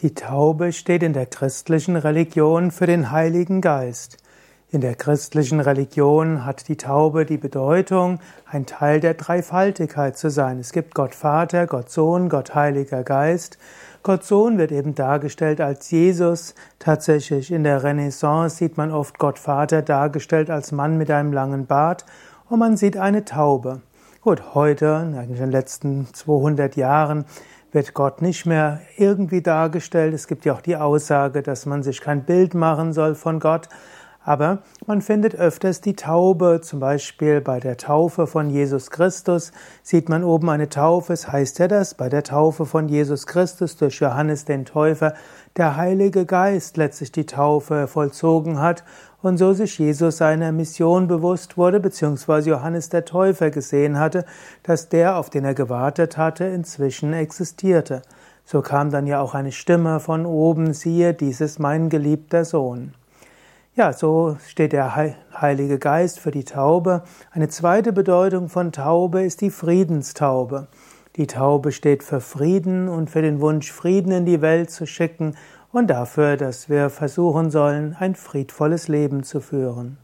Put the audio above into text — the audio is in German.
Die Taube steht in der christlichen Religion für den Heiligen Geist. In der christlichen Religion hat die Taube die Bedeutung, ein Teil der Dreifaltigkeit zu sein. Es gibt Gott Vater, Gott Sohn, Gott Heiliger Geist. Gott Sohn wird eben dargestellt als Jesus. Tatsächlich in der Renaissance sieht man oft Gott Vater dargestellt als Mann mit einem langen Bart und man sieht eine Taube. Gut, heute, eigentlich in den letzten 200 Jahren, wird Gott nicht mehr irgendwie dargestellt. Es gibt ja auch die Aussage, dass man sich kein Bild machen soll von Gott. Aber man findet öfters die Taube, zum Beispiel bei der Taufe von Jesus Christus sieht man oben eine Taufe. Es heißt ja, dass bei der Taufe von Jesus Christus durch Johannes den Täufer der Heilige Geist letztlich die Taufe vollzogen hat und so sich Jesus seiner Mission bewusst wurde, beziehungsweise Johannes der Täufer gesehen hatte, dass der, auf den er gewartet hatte, inzwischen existierte. So kam dann ja auch eine Stimme von oben, siehe, dies ist mein geliebter Sohn. Ja, so steht der Heilige Geist für die Taube. Eine zweite Bedeutung von Taube ist die Friedenstaube. Die Taube steht für Frieden und für den Wunsch, Frieden in die Welt zu schicken und dafür, dass wir versuchen sollen, ein friedvolles Leben zu führen.